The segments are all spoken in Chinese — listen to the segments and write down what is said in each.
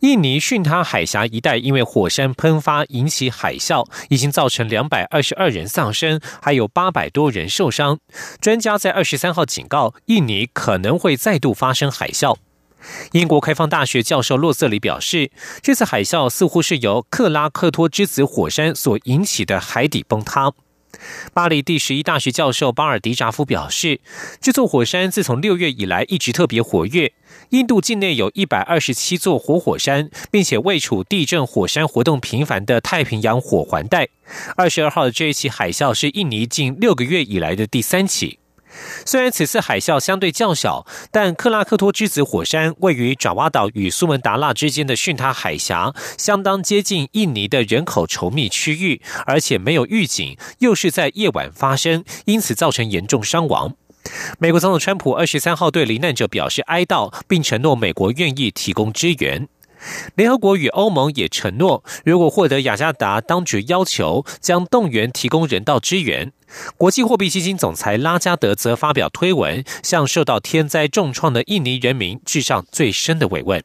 印尼巽他海峡一带因为火山喷发引起海啸，已经造成两百二十二人丧生，还有八百多人受伤。专家在二十三号警告，印尼可能会再度发生海啸。英国开放大学教授洛瑟里表示，这次海啸似乎是由克拉克托之子火山所引起的海底崩塌。巴黎第十一大学教授巴尔迪扎夫表示，这座火山自从六月以来一直特别活跃。印度境内有一百二十七座活火山，并且位处地震火山活动频繁的太平洋火环带。二十二号的这一起海啸是印尼近六个月以来的第三起。虽然此次海啸相对较小，但克拉克托之子火山位于爪哇岛与苏门答腊之间的巽他海峡，相当接近印尼的人口稠密区域，而且没有预警，又是在夜晚发生，因此造成严重伤亡。美国总统川普二十三号对罹难者表示哀悼，并承诺美国愿意提供支援。联合国与欧盟也承诺，如果获得雅加达当局要求，将动员提供人道支援。国际货币基金总裁拉加德则发表推文，向受到天灾重创的印尼人民致上最深的慰问。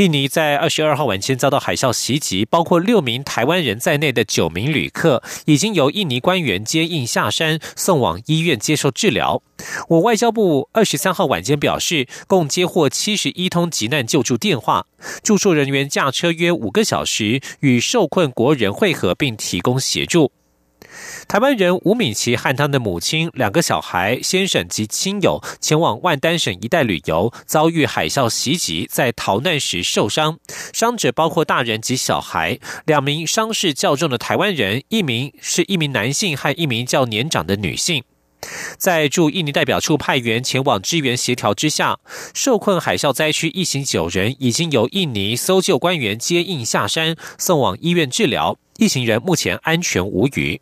印尼在二十二号晚间遭到海啸袭击，包括六名台湾人在内的九名旅客已经由印尼官员接应下山，送往医院接受治疗。我外交部二十三号晚间表示，共接获七十一通急难救助电话，住宿人员驾车约五个小时与受困国人会合，并提供协助。台湾人吴敏琪和他的母亲、两个小孩、先生及亲友前往万丹省一带旅游，遭遇海啸袭击，在逃难时受伤。伤者包括大人及小孩。两名伤势较重的台湾人，一名是一名男性和一名较年长的女性。在驻印尼代表处派员前往支援协调之下，受困海啸灾区一行九人已经由印尼搜救官员接应下山，送往医院治疗。一行人目前安全无虞。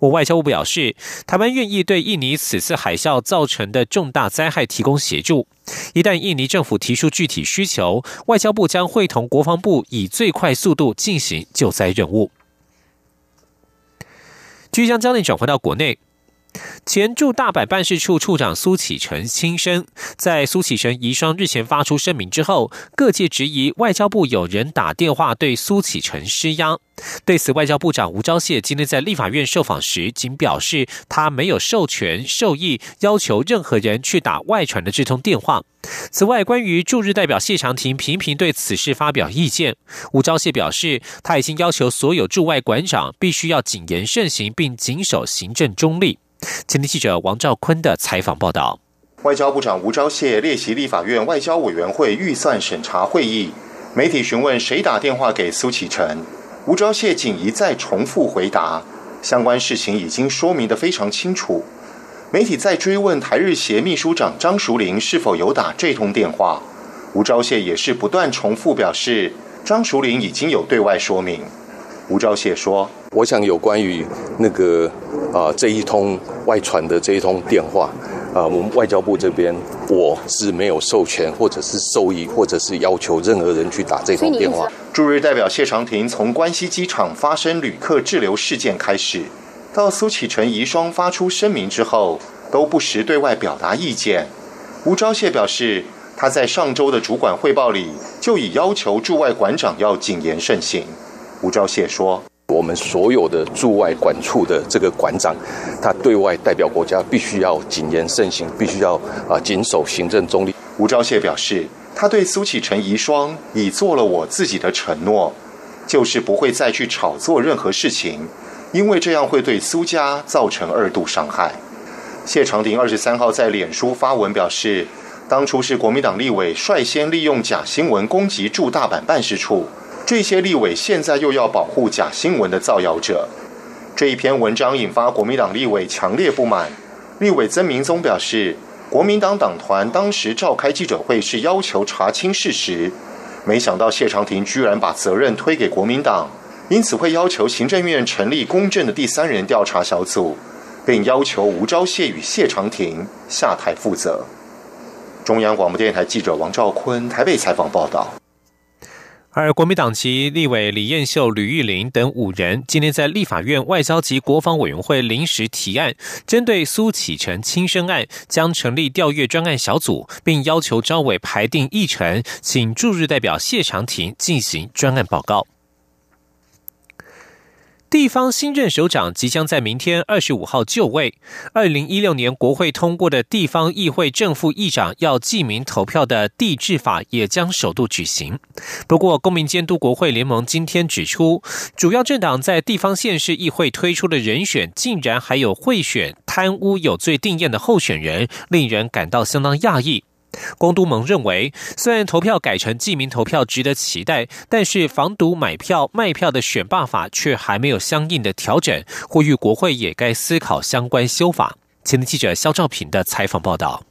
我外交部表示，台湾愿意对印尼此次海啸造成的重大灾害提供协助。一旦印尼政府提出具体需求，外交部将会同国防部以最快速度进行救灾任务。据将将焦点转回到国内。前驻大阪办事处处长苏启成轻生，在苏启成遗孀日前发出声明之后，各界质疑外交部有人打电话对苏启成施压。对此，外交部长吴钊燮今天在立法院受访时，仅表示他没有授权授意要求任何人去打外传的这通电话。此外，关于驻日代表谢长廷频频对此事发表意见，吴钊燮表示他已经要求所有驻外馆长必须要谨言慎行，并谨守行政中立。前天记者王兆坤的采访报道：外交部长吴钊燮列席立法院外交委员会预算审查会议，媒体询问谁打电话给苏启成，吴钊燮仅一再重复回答，相关事情已经说明的非常清楚。媒体在追问台日协秘书长张淑玲是否有打这通电话，吴钊燮也是不断重复表示，张淑玲已经有对外说明。吴钊燮说：“我想有关于那个。”啊，这一通外传的这一通电话，啊，我们外交部这边我是没有授权，或者是授意，或者是要求任何人去打这通电话。驻日代表谢长廷从关西机场发生旅客滞留事件开始，到苏启成遗孀发出声明之后，都不时对外表达意见。吴钊燮表示，他在上周的主管汇报里就已要求驻外馆长要谨言慎行。吴钊燮说。我们所有的驻外管处的这个馆长，他对外代表国家，必须要谨言慎行，必须要啊谨守行政中立。吴钊燮表示，他对苏启成遗孀已做了我自己的承诺，就是不会再去炒作任何事情，因为这样会对苏家造成二度伤害。谢长廷二十三号在脸书发文表示，当初是国民党立委率先利用假新闻攻击驻大阪办事处。这些立委现在又要保护假新闻的造谣者，这一篇文章引发国民党立委强烈不满。立委曾明宗表示，国民党党团当时召开记者会是要求查清事实，没想到谢长廷居然把责任推给国民党，因此会要求行政院成立公正的第三人调查小组，并要求吴钊燮与谢长廷下台负责。中央广播电台记者王兆坤台北采访报道。而国民党籍立委李彦秀、吕玉玲等五人今天在立法院外交及国防委员会临时提案，针对苏启成轻生案，将成立调阅专案小组，并要求招委排定议程，请驻日代表谢长廷进行专案报告。地方新任首长即将在明天二十五号就位。二零一六年国会通过的地方议会正副议长要记名投票的地制法也将首度举行。不过，公民监督国会联盟今天指出，主要政党在地方县市议会推出的人选，竟然还有贿选、贪污有罪定验的候选人，令人感到相当讶异。公都盟认为，虽然投票改成记名投票值得期待，但是防毒买票卖票的选罢法却还没有相应的调整，呼吁国会也该思考相关修法。前的记者肖兆平的采访报道。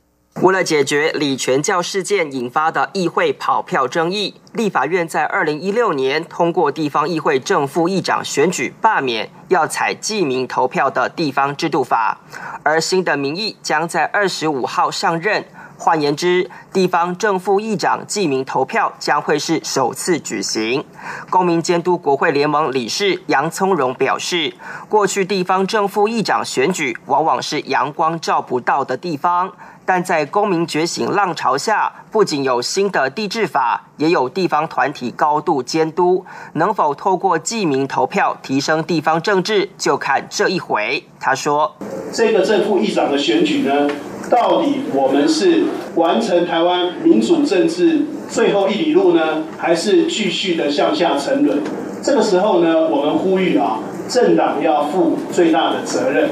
为了解决李全教事件引发的议会跑票争议，立法院在二零一六年通过地方议会正副议长选举罢免要采记名投票的地方制度法，而新的民意将在二十五号上任。换言之，地方正副议长记名投票将会是首次举行。公民监督国会联盟理事杨聪荣表示，过去地方正副议长选举往往是阳光照不到的地方，但在公民觉醒浪潮下，不仅有新的地质法，也有地方团体高度监督，能否透过记名投票提升地方政治，就看这一回。他说：“这个正副议长的选举呢？”到底我们是完成台湾民主政治最后一里路呢，还是继续的向下沉沦？这个时候呢，我们呼吁啊，政党要负最大的责任。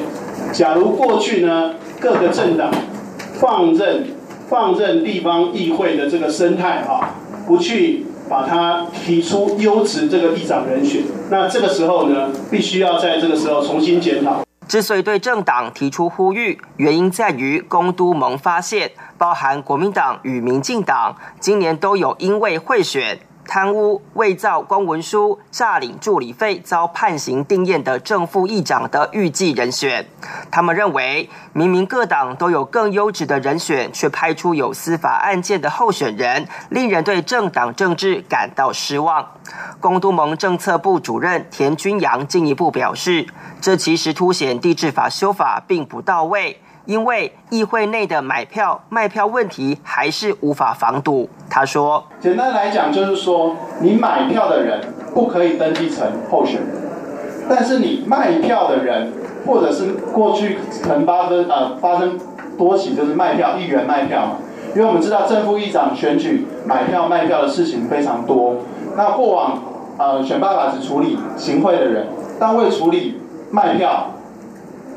假如过去呢，各个政党放任放任地方议会的这个生态啊，不去把它提出优质这个议长人选，那这个时候呢，必须要在这个时候重新检讨。之所以对政党提出呼吁，原因在于公都盟发现，包含国民党与民进党，今年都有因为贿选。贪污、伪造公文书、诈领助理费遭判刑定验的正副议长的预计人选，他们认为，明明各党都有更优质的人选，却派出有司法案件的候选人，令人对政党政治感到失望。公都盟政策部主任田君阳进一步表示，这其实凸显地质法修法并不到位。因为议会内的买票卖票问题还是无法防堵。他说：“简单来讲，就是说你买票的人不可以登记成候选人，但是你卖票的人，或者是过去曾发生呃发生多起就是卖票议员卖票嘛，因为我们知道正副议长选举买票卖票的事情非常多。那过往呃选办法只处理行贿的人，但未处理卖票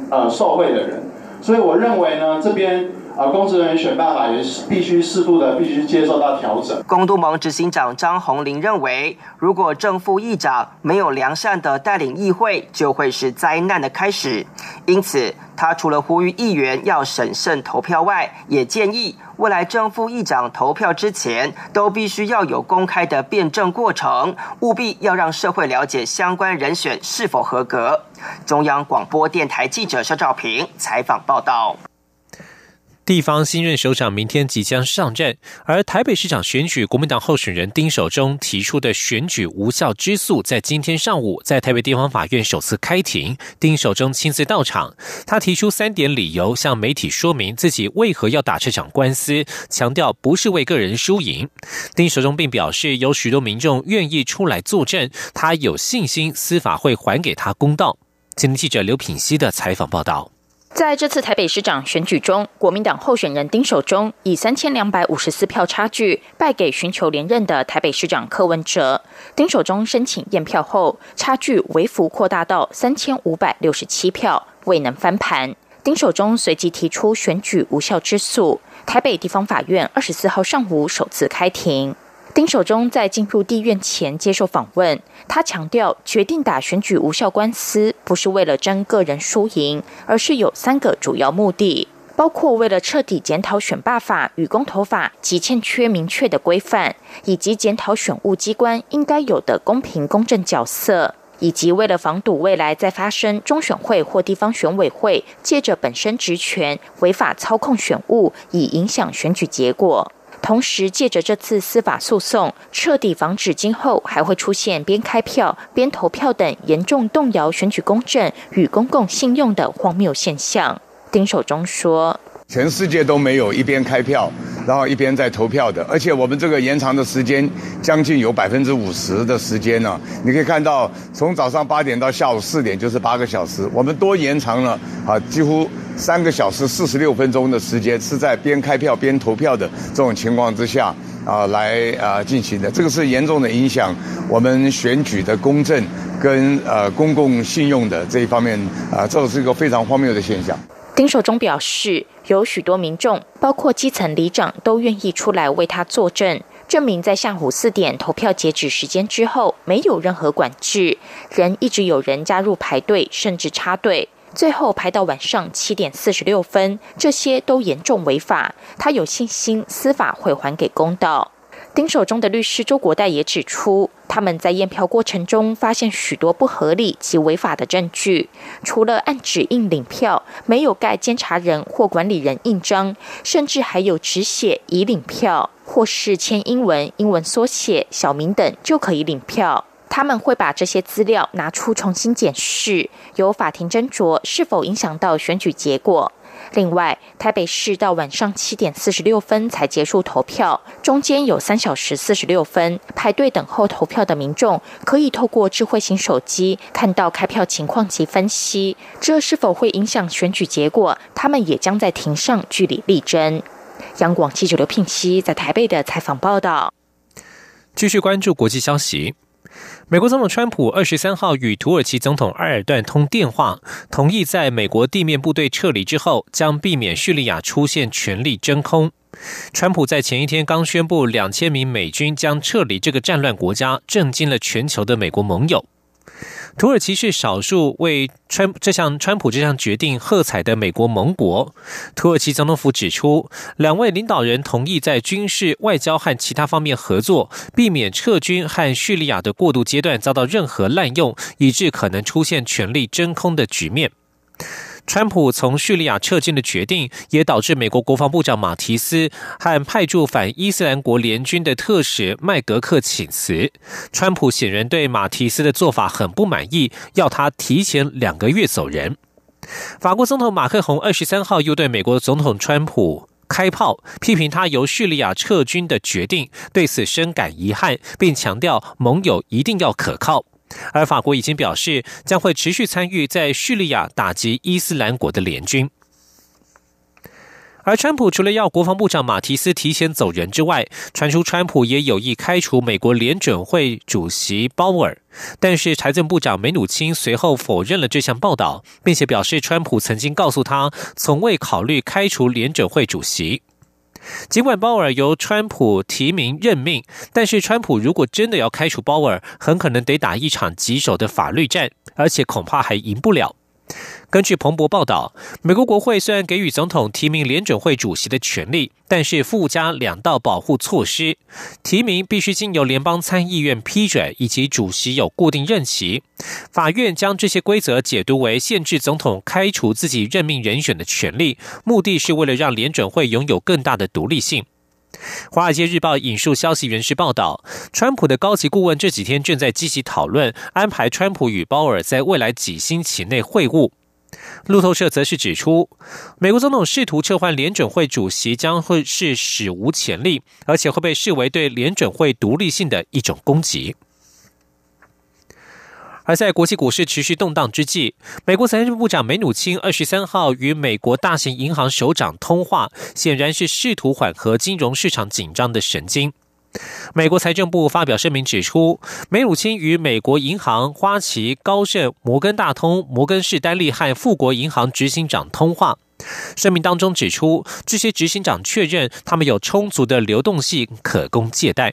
呃受贿的人。”所以我认为呢，这边啊，公职人员选办法也是必须适度的，必须接受到调整。公都盟执行长张宏林认为，如果正副议长没有良善的带领议会，就会是灾难的开始。因此，他除了呼吁议员要审慎投票外，也建议未来正副议长投票之前，都必须要有公开的辩证过程，务必要让社会了解相关人选是否合格。中央广播电台记者肖照平采访报道。地方新任首长明天即将上任，而台北市长选举国民党候选人丁守中提出的选举无效之诉，在今天上午在台北地方法院首次开庭。丁守中亲自到场，他提出三点理由，向媒体说明自己为何要打这场官司，强调不是为个人输赢。丁守中并表示，有许多民众愿意出来作证，他有信心司法会还给他公道。今天记者刘品希的采访报道。在这次台北市长选举中，国民党候选人丁守中以三千两百五十四票差距败给寻求连任的台北市长柯文哲。丁守中申请验票后，差距微幅扩大到三千五百六十七票，未能翻盘。丁守中随即提出选举无效之诉。台北地方法院二十四号上午首次开庭。丁守中在进入地院前接受访问，他强调决定打选举无效官司，不是为了争个人输赢，而是有三个主要目的，包括为了彻底检讨选罢法与公投法及欠缺明确的规范，以及检讨选务机关应该有的公平公正角色。以及为了防堵未来再发生中选会或地方选委会借着本身职权违法操控选务，以影响选举结果。同时，借着这次司法诉讼，彻底防止今后还会出现边开票边投票等严重动摇选举公正与公共信用的荒谬现象。丁守中说。全世界都没有一边开票，然后一边在投票的，而且我们这个延长的时间将近有百分之五十的时间呢。你可以看到，从早上八点到下午四点就是八个小时，我们多延长了啊，几乎三个小时四十六分钟的时间是在边开票边投票的这种情况之下啊来啊进行的。这个是严重的影响我们选举的公正跟呃公共信用的这一方面啊，这是一个非常荒谬的现象。丁守中表示，有许多民众，包括基层里长，都愿意出来为他作证，证明在下午四点投票截止时间之后，没有任何管制，仍一直有人加入排队，甚至插队，最后排到晚上七点四十六分，这些都严重违法。他有信心司法会还给公道。丁守中的律师周国代也指出，他们在验票过程中发现许多不合理及违法的证据，除了按指印领票，没有盖监察人或管理人印章，甚至还有只写已领票，或是签英文、英文缩写、小名等就可以领票。他们会把这些资料拿出重新检视，由法庭斟酌是否影响到选举结果。另外，台北市到晚上七点四十六分才结束投票，中间有三小时四十六分排队等候投票的民众，可以透过智慧型手机看到开票情况及分析，这是否会影响选举结果？他们也将在庭上据理力争。央广记者刘聘熙在台北的采访报道。继续关注国际消息。美国总统川普二十三号与土耳其总统埃尔段通电话，同意在美国地面部队撤离之后，将避免叙利亚出现权力真空。川普在前一天刚宣布两千名美军将撤离这个战乱国家，震惊了全球的美国盟友。土耳其是少数为川这项川普这项决定喝彩的美国盟国。土耳其总统府指出，两位领导人同意在军事、外交和其他方面合作，避免撤军和叙利亚的过渡阶段遭到任何滥用，以致可能出现权力真空的局面。川普从叙利亚撤军的决定，也导致美国国防部长马提斯和派驻反伊斯兰国联军的特使麦格克请辞。川普显然对马提斯的做法很不满意，要他提前两个月走人。法国总统马克宏二十三号又对美国总统川普开炮，批评他由叙利亚撤军的决定，对此深感遗憾，并强调盟友一定要可靠。而法国已经表示将会持续参与在叙利亚打击伊斯兰国的联军。而川普除了要国防部长马提斯提前走人之外，传出川普也有意开除美国联准会主席鲍尔，但是财政部长梅努钦随后否认了这项报道，并且表示川普曾经告诉他从未考虑开除联准会主席。尽管鲍尔由川普提名任命，但是川普如果真的要开除鲍尔，很可能得打一场棘手的法律战，而且恐怕还赢不了。根据彭博报道，美国国会虽然给予总统提名联准会主席的权利，但是附加两道保护措施：提名必须经由联邦参议院批准，以及主席有固定任期。法院将这些规则解读为限制总统开除自己任命人选的权利，目的是为了让联准会拥有更大的独立性。华尔街日报引述消息人士报道，川普的高级顾问这几天正在积极讨论安排川普与鲍尔在未来几星期内会晤。路透社则是指出，美国总统试图撤换联准会主席将会是史无前例，而且会被视为对联准会独立性的一种攻击。而在国际股市持续动荡之际，美国财政部长梅努钦二十三号与美国大型银行首长通话，显然是试图缓和金融市场紧张的神经。美国财政部发表声明指出，梅努钦与美国银行、花旗、高盛、摩根大通、摩根士丹利和富国银行执行长通话。声明当中指出，这些执行长确认他们有充足的流动性可供借贷。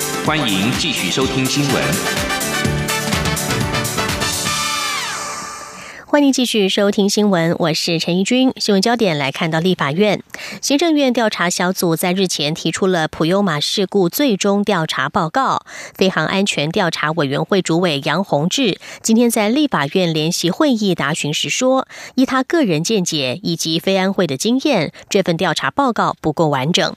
欢迎继续收听新闻。欢迎继续收听新闻，我是陈怡君。新闻焦点来看到立法院行政院调查小组在日前提出了普悠马事故最终调查报告。飞航安全调查委员会主委杨宏志今天在立法院联席会议答询时说，依他个人见解以及飞安会的经验，这份调查报告不够完整。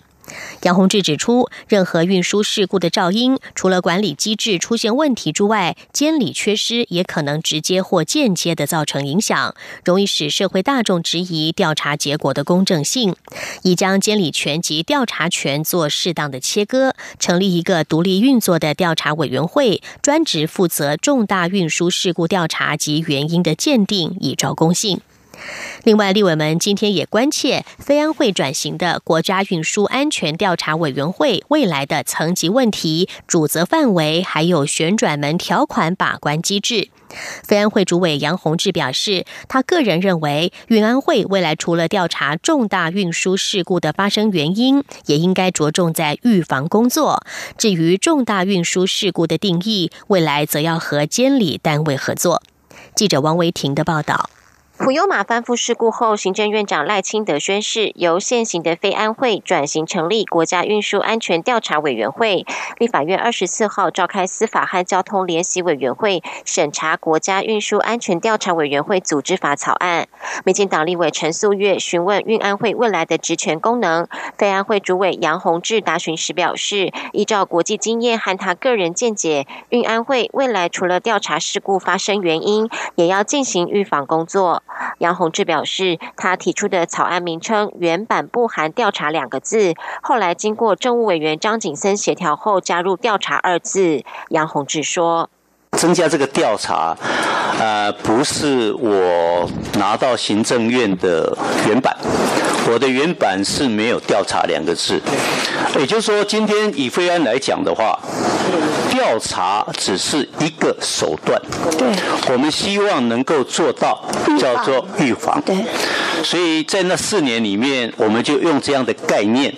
杨宏志指出，任何运输事故的噪音，除了管理机制出现问题之外，监理缺失也可能直接或间接的造成影响，容易使社会大众质疑调查结果的公正性。已将监理权及调查权做适当的切割，成立一个独立运作的调查委员会，专职负责重大运输事故调查及原因的鉴定，以昭公信。另外，立委们今天也关切非安会转型的国家运输安全调查委员会未来的层级问题、主责范围，还有旋转门条款把关机制。非安会主委杨宏志表示，他个人认为，运安会未来除了调查重大运输事故的发生原因，也应该着重在预防工作。至于重大运输事故的定义，未来则要和监理单位合作。记者王维婷的报道。普悠马翻覆事故后，行政院长赖清德宣誓，由现行的飞安会转型成立国家运输安全调查委员会。立法院二十四号召开司法和交通联席委员会审查国家运输安全调查委员会组织法草案。民进党立委陈素月询问运安会未来的职权功能，飞安会主委杨宏志答询时表示，依照国际经验和他个人见解，运安会未来除了调查事故发生原因，也要进行预防工作。杨洪志表示，他提出的草案名称原版不含“调查”两个字，后来经过政务委员张景森协调后，加入“调查”二字。杨洪志说：“增加这个调查，呃，不是我拿到行政院的原版，我的原版是没有‘调查’两个字。也就是说，今天以飞安来讲的话。”调查只是一个手段，对，我们希望能够做到叫做预防，对，所以在那四年里面，我们就用这样的概念，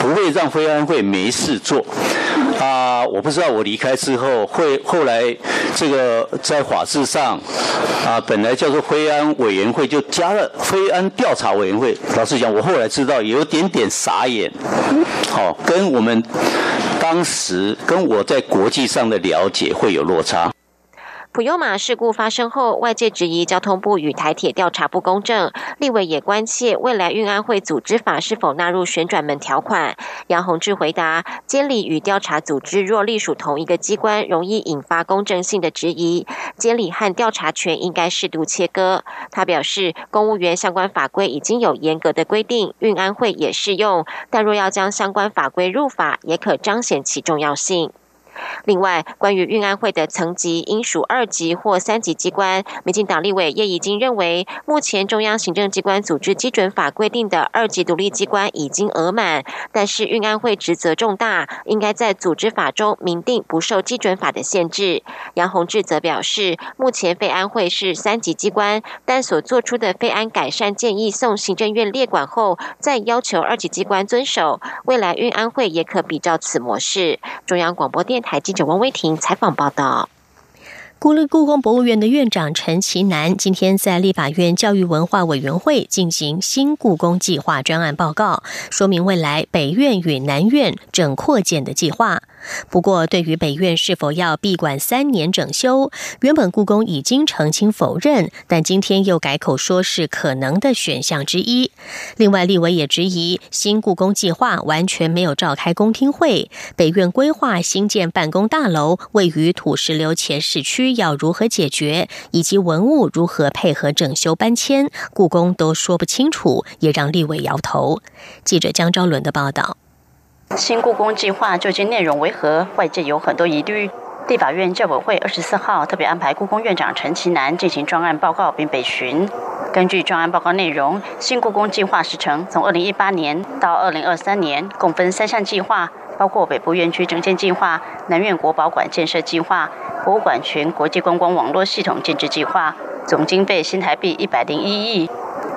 不会让非安会没事做。啊，我不知道我离开之后会后来这个在法制上啊，本来叫做飞安委员会就加了非安调查委员会。老实讲，我后来知道有点点傻眼，好，跟我们。当时跟我在国际上的了解会有落差。普悠马事故发生后，外界质疑交通部与台铁调查不公正，立委也关切未来运安会组织法是否纳入旋转门条款。杨宏志回答：监理与调查组织若隶属同一个机关，容易引发公正性的质疑。监理和调查权应该适度切割。他表示，公务员相关法规已经有严格的规定，运安会也适用，但若要将相关法规入法，也可彰显其重要性。另外，关于运安会的层级应属二级或三级机关，民进党立委也已经认为，目前中央行政机关组织基准法规定的二级独立机关已经额满，但是运安会职责重大，应该在组织法中明定不受基准法的限制。杨宏志则表示，目前费安会是三级机关，但所做出的费安改善建议送行政院列管后，再要求二级机关遵守，未来运安会也可比照此模式。中央广播电台。台记者王威婷采访报道。国立故宫博物院的院长陈其南今天在立法院教育文化委员会进行新故宫计划专案报告，说明未来北院与南院整扩建的计划。不过，对于北院是否要闭馆三年整修，原本故宫已经澄清否认，但今天又改口说是可能的选项之一。另外，立委也质疑新故宫计划完全没有召开公听会，北院规划新建办公大楼位于土石流前市区，要如何解决，以及文物如何配合整修搬迁，故宫都说不清楚，也让立委摇头。记者江昭伦的报道。新故宫计划究竟内容为何？外界有很多疑虑。立法院教委会二十四号特别安排故宫院长陈其南进行专案报告并北巡。根据专案报告内容，新故宫计划时程从二零一八年到二零二三年，共分三项计划，包括北部院区整建计划、南院国宝馆建设计划、博物馆群国际观光网络系统建制计划，总经费新台币一百零一亿。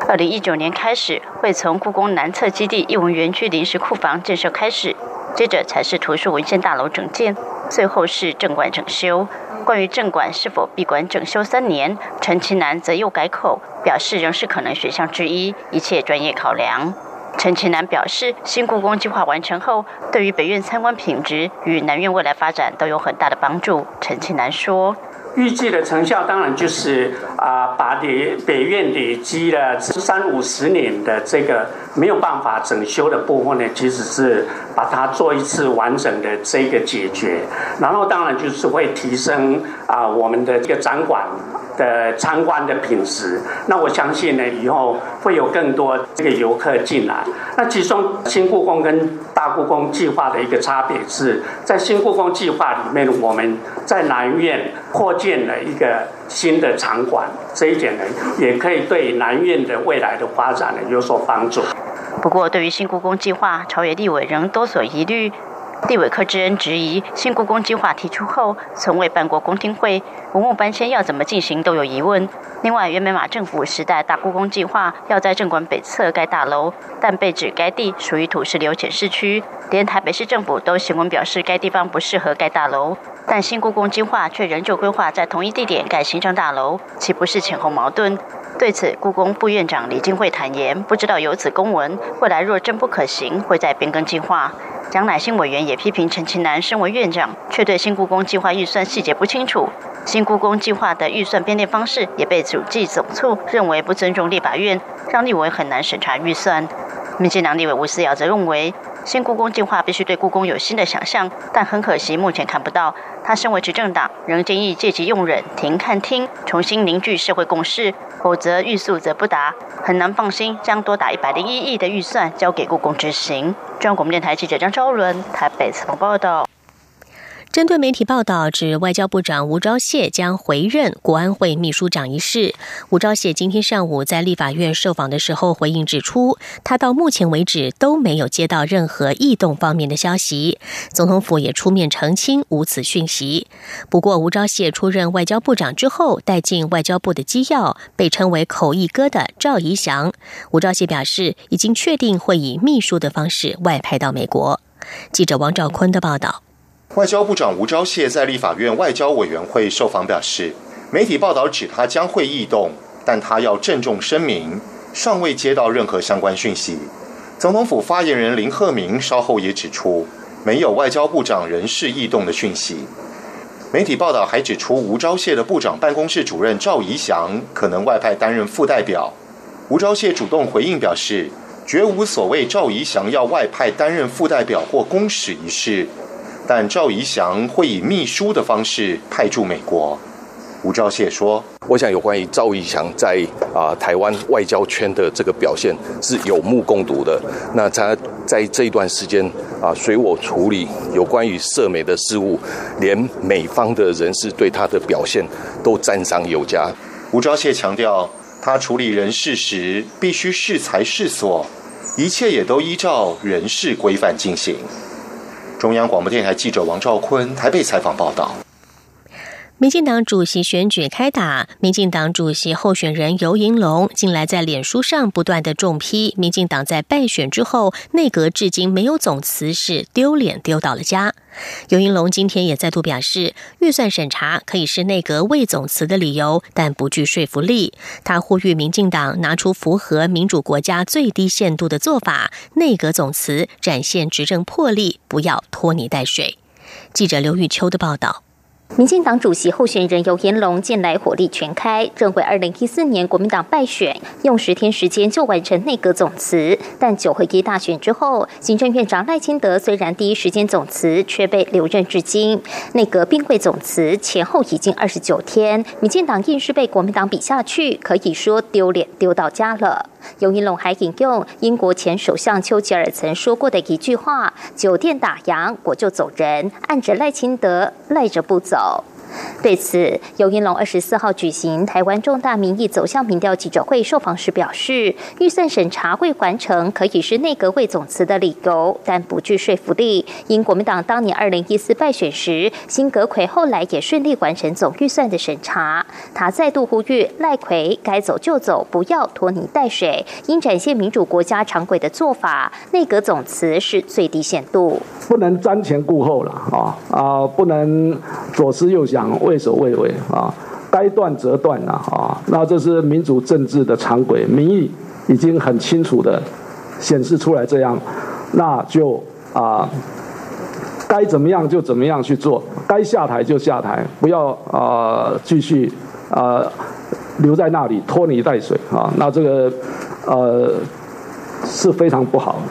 二零一九年开始，会从故宫南侧基地艺文园区临时库房建设开始，接着才是图书文献大楼整建，最后是正馆整修。关于正馆是否闭馆整修三年，陈其南则又改口，表示仍是可能选项之一，一切专业考量。陈其南表示，新故宫计划完成后，对于北院参观品质与南院未来发展都有很大的帮助。陈其南说。预计的成效当然就是啊，把北北院累积了三五十年的这个没有办法整修的部分呢，其实是把它做一次完整的这个解决，然后当然就是会提升啊我们的这个展馆的参观的品质。那我相信呢，以后会有更多这个游客进来。那其中新故宫跟大故宫计划的一个差别是在新故宫计划里面，我们在南院扩建了一个新的场馆，这一点呢，也可以对南苑的未来的发展呢有所帮助。不过，对于新故宫计划，朝野立委仍多所疑虑。地委柯志恩质疑，新故宫计划提出后，从未办过公听会，文物搬迁要怎么进行都有疑问。另外，原美马政府时代大故宫计划要在正馆北侧盖大楼，但被指该地属于土石流浅市区，连台北市政府都行文表示该地方不适合盖大楼。但新故宫计划却仍旧规划在同一地点盖行政大楼，岂不是前后矛盾？对此，故宫副院长李金惠坦言，不知道有此公文，未来若真不可行，会再变更计划。蒋乃新委员也批评陈其南身为院长，却对新故宫计划预算细节不清楚。新故宫计划的预算编列方式也被主计总处认为不尊重立法院，让立委很难审查预算。民进党立委吴思瑶则认为。新故宫计划必须对故宫有新的想象，但很可惜目前看不到。他身为执政党，仍建议借机用人、停、看、听，重新凝聚社会共识，否则欲速则不达，很难放心将多达一百零一亿的预算交给故宫执行。中央广播电台记者张昭伦台北采访报道。针对媒体报道指外交部长吴钊燮将回任国安会秘书长一事，吴钊燮今天上午在立法院受访的时候回应指出，他到目前为止都没有接到任何异动方面的消息，总统府也出面澄清无此讯息。不过，吴钊燮出任外交部长之后，带进外交部的机要被称为“口译哥”的赵怡翔，吴钊燮表示已经确定会以秘书的方式外派到美国。记者王兆坤的报道。外交部长吴钊燮在立法院外交委员会受访表示，媒体报道指他将会异动，但他要郑重声明，尚未接到任何相关讯息。总统府发言人林鹤鸣稍后也指出，没有外交部长人事异动的讯息。媒体报道还指出，吴钊燮的部长办公室主任赵怡翔可能外派担任副代表。吴钊燮主动回应表示，绝无所谓赵怡翔要外派担任副代表或公使一事。但赵怡翔会以秘书的方式派驻美国。吴钊燮说：“我想有关于赵怡翔在啊台湾外交圈的这个表现是有目共睹的。那他在这一段时间啊随我处理有关于涉美的事务，连美方的人士对他的表现都赞赏有加。”吴钊燮强调，他处理人事时必须适才适所，一切也都依照人事规范进行。中央广播电台记者王兆坤台北采访报道。民进党主席选举开打，民进党主席候选人尤银龙近来在脸书上不断的重批民进党在败选之后内阁至今没有总辞，是丢脸丢到了家。尤银龙今天也再度表示，预算审查可以是内阁未总辞的理由，但不具说服力。他呼吁民进党拿出符合民主国家最低限度的做法，内阁总辞，展现执政魄力，不要拖泥带水。记者刘玉秋的报道。民进党主席候选人尤延龙近来火力全开，认为二零一四年国民党败选，用十天时间就完成内阁总辞。但九合一大选之后，行政院长赖清德虽然第一时间总辞，却被留任至今。内阁并会总辞前后已经二十九天，民进党硬是被国民党比下去，可以说丢脸丢到家了。尤银龙还引用英国前首相丘吉尔曾说过的一句话：“酒店打烊，我就走人，按着赖清德赖着不走。” Oh. 对此，尤英龙二十四号举行台湾重大民意走向民调记者会受访时表示，预算审查未完成可以是内阁会总辞的理由，但不具说服力。因国民党当年二零一四败选时，新阁魁后来也顺利完成总预算的审查。他再度呼吁赖奎该走就走，不要拖泥带水，应展现民主国家常规的做法。内阁总辞是最低限度，不能瞻前顾后了啊啊，不能左思右想。畏首畏尾啊，该断则断呐啊，那这是民主政治的常轨，民意已经很清楚的显示出来，这样，那就啊，该怎么样就怎么样去做，该下台就下台，不要啊继续啊留在那里拖泥带水啊，那这个呃是非常不好。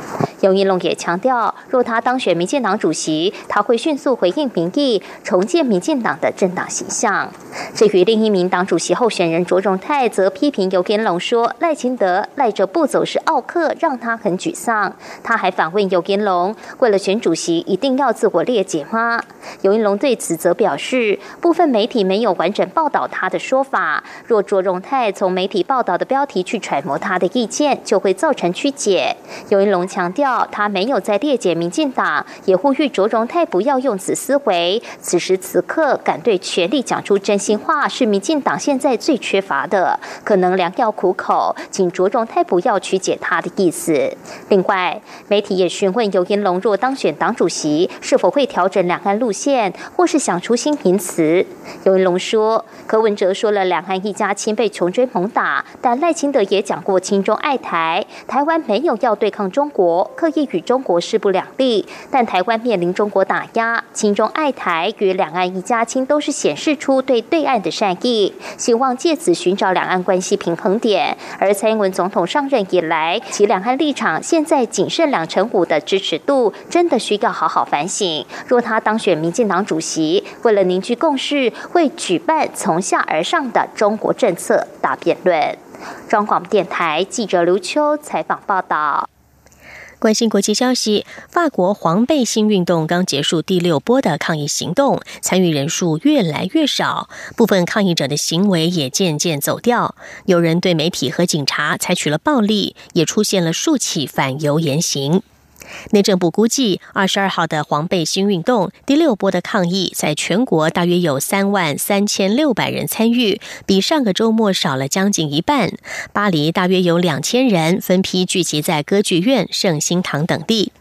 尤一龙也强调，若他当选民进党主席，他会迅速回应民意，重建民进党的政党形象。至于另一名党主席候选人卓荣泰，则批评尤天龙说赖清德赖着不走是奥克，让他很沮丧。他还反问尤天龙，为了选主席，一定要自我列解吗？尤一龙对此则表示，部分媒体没有完整报道他的说法。若卓荣泰从媒体报道的标题去揣摩他的意见，就会造成曲解。尤一龙强调。他没有在列解民进党，也呼吁卓荣泰不要用此思维。此时此刻，敢对权力讲出真心话，是民进党现在最缺乏的。可能良药苦口，请卓荣泰不要曲解他的意思。另外，媒体也询问尤延龙若当选党主席，是否会调整两岸路线，或是想出新名词。尤延龙说，柯文哲说了两岸一家亲被穷追猛打，但赖清德也讲过亲中爱台，台湾没有要对抗中国。刻意与中国势不两立，但台湾面临中国打压，亲中爱台与两岸一家亲都是显示出对对岸的善意，希望借此寻找两岸关系平衡点。而蔡英文总统上任以来，其两岸立场现在仅剩两成五的支持度，真的需要好好反省。若他当选民进党主席，为了凝聚共识，会举办从下而上的中国政策大辩论。中广电台记者刘秋采访报道。关心国际消息，法国黄背心运动刚结束第六波的抗议行动，参与人数越来越少，部分抗议者的行为也渐渐走掉。有人对媒体和警察采取了暴力，也出现了数起反犹言行。内政部估计，二十二号的黄背心运动第六波的抗议，在全国大约有三万三千六百人参与，比上个周末少了将近一半。巴黎大约有两千人分批聚集在歌剧院、圣心堂等地。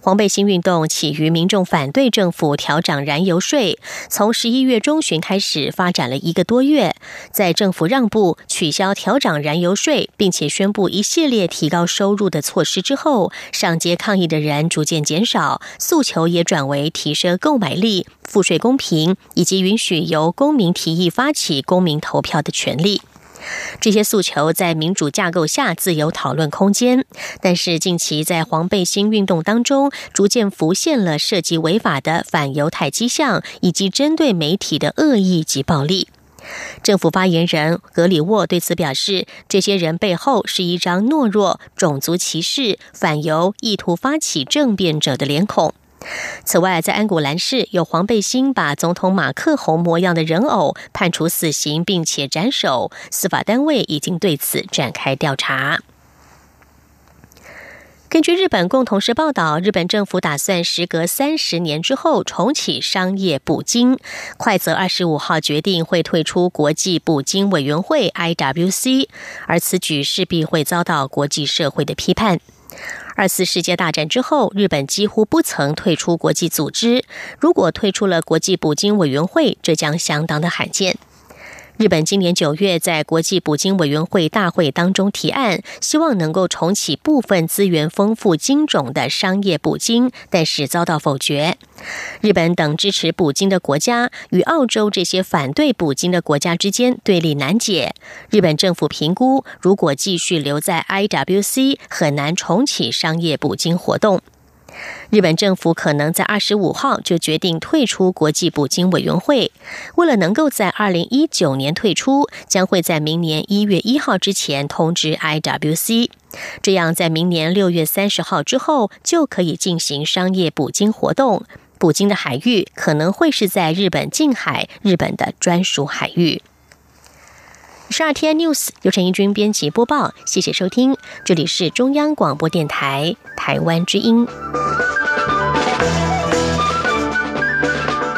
黄背心运动起于民众反对政府调涨燃油税，从十一月中旬开始发展了一个多月。在政府让步、取消调涨燃油税，并且宣布一系列提高收入的措施之后，上街抗议的人逐渐减少，诉求也转为提升购买力、赋税公平，以及允许由公民提议发起公民投票的权利。这些诉求在民主架构下自有讨论空间，但是近期在黄背心运动当中，逐渐浮现了涉及违法的反犹太迹象，以及针对媒体的恶意及暴力。政府发言人格里沃对此表示，这些人背后是一张懦弱、种族歧视、反犹、意图发起政变者的脸孔。此外，在安古兰市有黄背心把总统马克宏模样的人偶判处死刑，并且斩首。司法单位已经对此展开调查。根据日本共同社报道，日本政府打算时隔三十年之后重启商业捕鲸。快则二十五号决定会退出国际捕鲸委员会 （IWC），而此举势必会遭到国际社会的批判。二次世界大战之后，日本几乎不曾退出国际组织。如果退出了国际捕鲸委员会，这将相当的罕见。日本今年九月在国际捕鲸委员会大会当中提案，希望能够重启部分资源丰富鲸种的商业捕鲸，但是遭到否决。日本等支持捕鲸的国家与澳洲这些反对捕鲸的国家之间对立难解。日本政府评估，如果继续留在 IWC，很难重启商业捕鲸活动。日本政府可能在二十五号就决定退出国际捕鲸委员会。为了能够在二零一九年退出，将会在明年一月一号之前通知 IWC，这样在明年六月三十号之后就可以进行商业捕鲸活动。捕鲸的海域可能会是在日本近海，日本的专属海域。十二天 news 由陈一军编辑播报，谢谢收听，这里是中央广播电台台湾之音。